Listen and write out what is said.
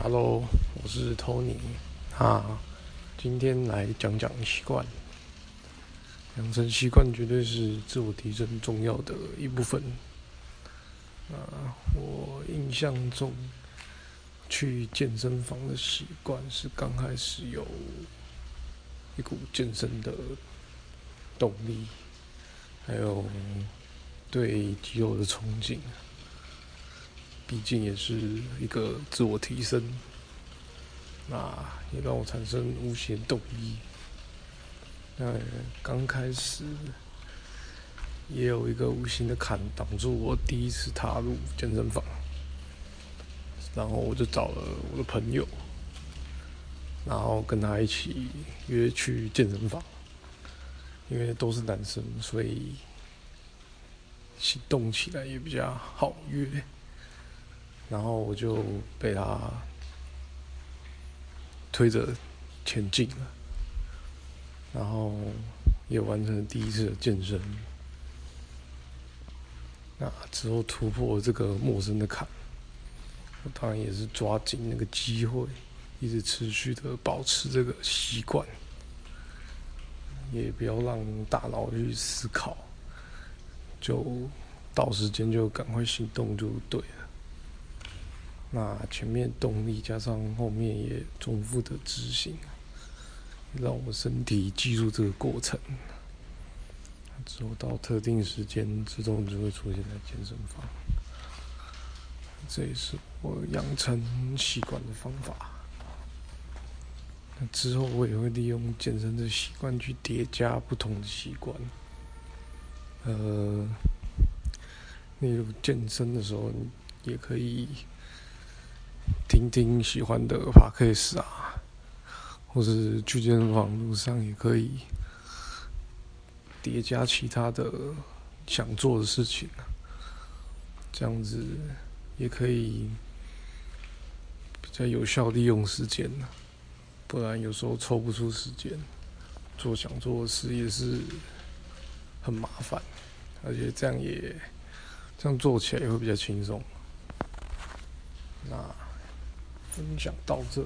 Hello，我是 Tony 啊，今天来讲讲习惯。养成习惯绝对是自我提升重要的一部分。啊，我印象中去健身房的习惯是刚开始有一股健身的动力，还有对肌肉的憧憬。毕竟也是一个自我提升，那也让我产生无限动力。那刚开始也有一个无形的坎挡住我第一次踏入健身房，然后我就找了我的朋友，然后跟他一起约去健身房，因为都是男生，所以行动起来也比较好约。然后我就被他推着前进了，然后也完成了第一次的健身。那之后突破这个陌生的坎，我当然也是抓紧那个机会，一直持续的保持这个习惯，也不要让大脑去思考，就到时间就赶快行动就对了。那前面动力加上后面也重复的执行，让我身体记住这个过程，之后到特定时间自动就会出现在健身房。这也是我养成习惯的方法。那之后我也会利用健身的习惯去叠加不同的习惯，呃，例如健身的时候也可以。听听喜欢的 podcast 啊，或是去健身房路上也可以叠加其他的想做的事情啊，这样子也可以比较有效利用时间呢。不然有时候抽不出时间做想做的事也是很麻烦，而且这样也这样做起来也会比较轻松。那。分享到这。